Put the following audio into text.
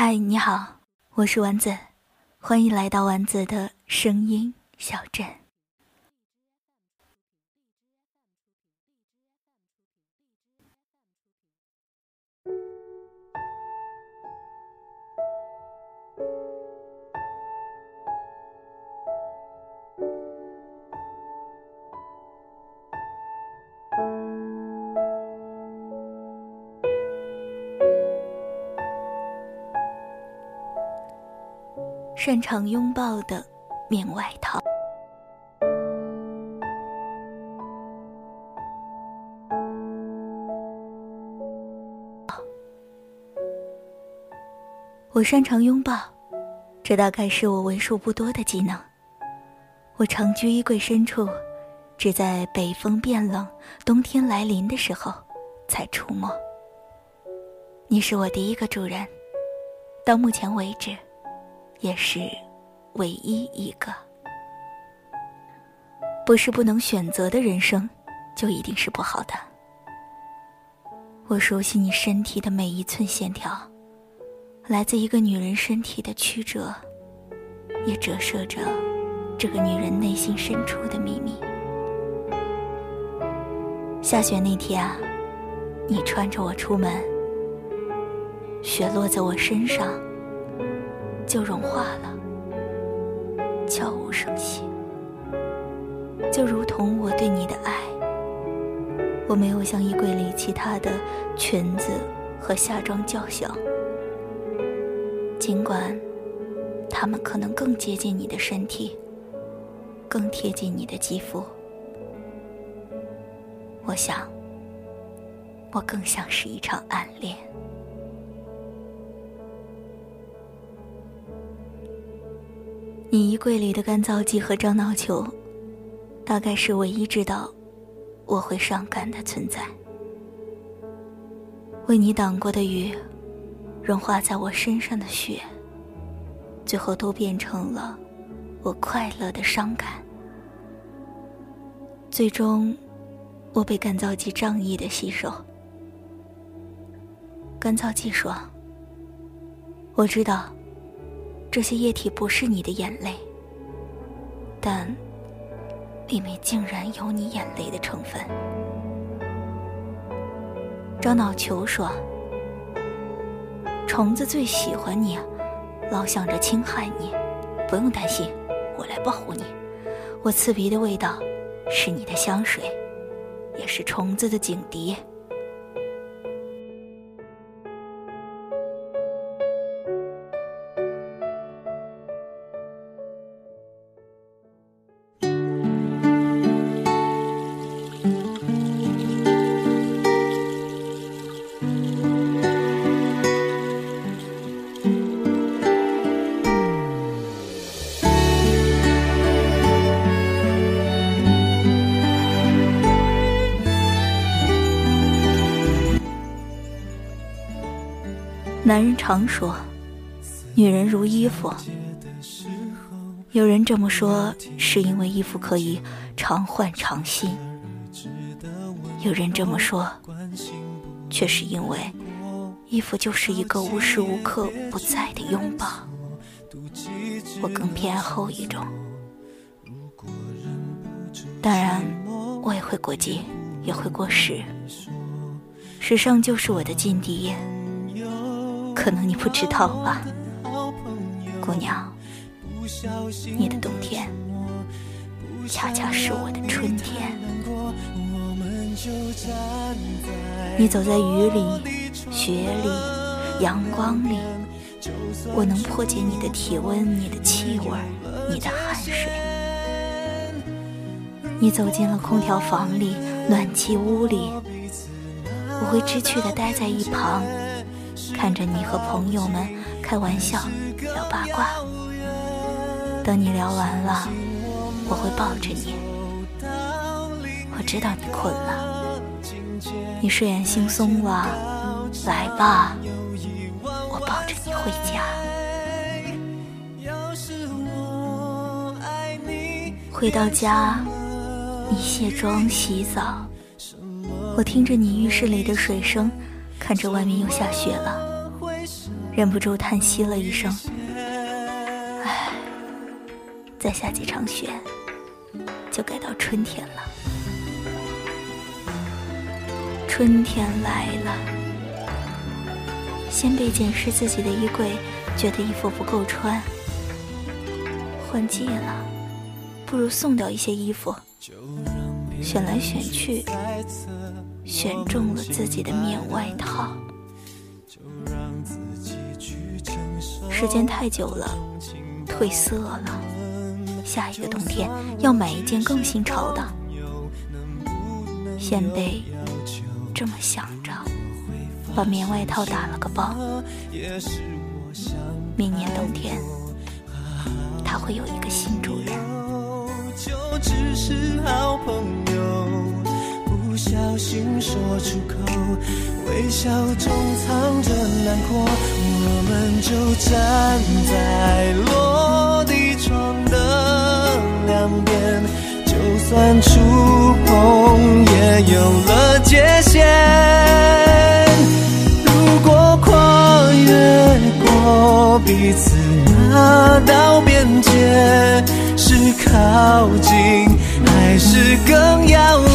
嗨，你好，我是丸子，欢迎来到丸子的声音小镇。擅长拥抱的棉外套。我擅长拥抱，这大概是我为数不多的技能。我常居衣柜深处，只在北风变冷、冬天来临的时候才出没。你是我第一个主人，到目前为止。也是唯一一个。不是不能选择的人生，就一定是不好的。我熟悉你身体的每一寸线条，来自一个女人身体的曲折，也折射着这个女人内心深处的秘密。下雪那天啊，你穿着我出门，雪落在我身上。就融化了，悄无声息，就如同我对你的爱。我没有像衣柜里其他的裙子和夏装较小，尽管它们可能更接近你的身体，更贴近你的肌肤。我想，我更像是一场暗恋。你衣柜里的干燥剂和樟脑球，大概是唯一知道我会伤感的存在。为你挡过的雨，融化在我身上的雪，最后都变成了我快乐的伤感。最终，我被干燥剂仗义的吸收。干燥剂说：“我知道。”这些液体不是你的眼泪，但里面竟然有你眼泪的成分。樟脑球说：“虫子最喜欢你，老想着侵害你，不用担心，我来保护你。我刺鼻的味道，是你的香水，也是虫子的警笛。”男人常说，女人如衣服。有人这么说，是因为衣服可以常换常新；有人这么说，却是因为衣服就是一个无时无刻不在的拥抱。我更偏爱后一种。当然，我也会过季，也会过时。时尚就是我的禁地。可能你不知道吧，姑娘，你的冬天恰恰是我的春天。你走在雨里、雪里、阳光里，我能破解你的体温、你的气味、你的汗水。你走进了空调房里、暖气屋里，我会知趣的待在一旁。看着你和朋友们开玩笑、聊八卦，等你聊完了，我会抱着你。我知道你困了，你睡眼惺忪了，来吧，我抱着你回家。回到家，你卸妆洗澡，我听着你浴室里的水声。看着外面又下雪了，忍不住叹息了一声：“唉，再下几场雪，就该到春天了。春天来了。”先辈检视自己的衣柜，觉得衣服不够穿，换季了，不如送掉一些衣服。选来选去，选中了自己的棉外套。时间太久了，褪色了。下一个冬天要买一件更新潮的。先辈这么想着，把棉外套打了个包。明年冬天，他会有一个新主人。小心说出口，微笑中藏着难过，我们就站在落地窗的两边，就算触碰也有了界限。如果跨越过彼此那道边界，是靠近还是更遥远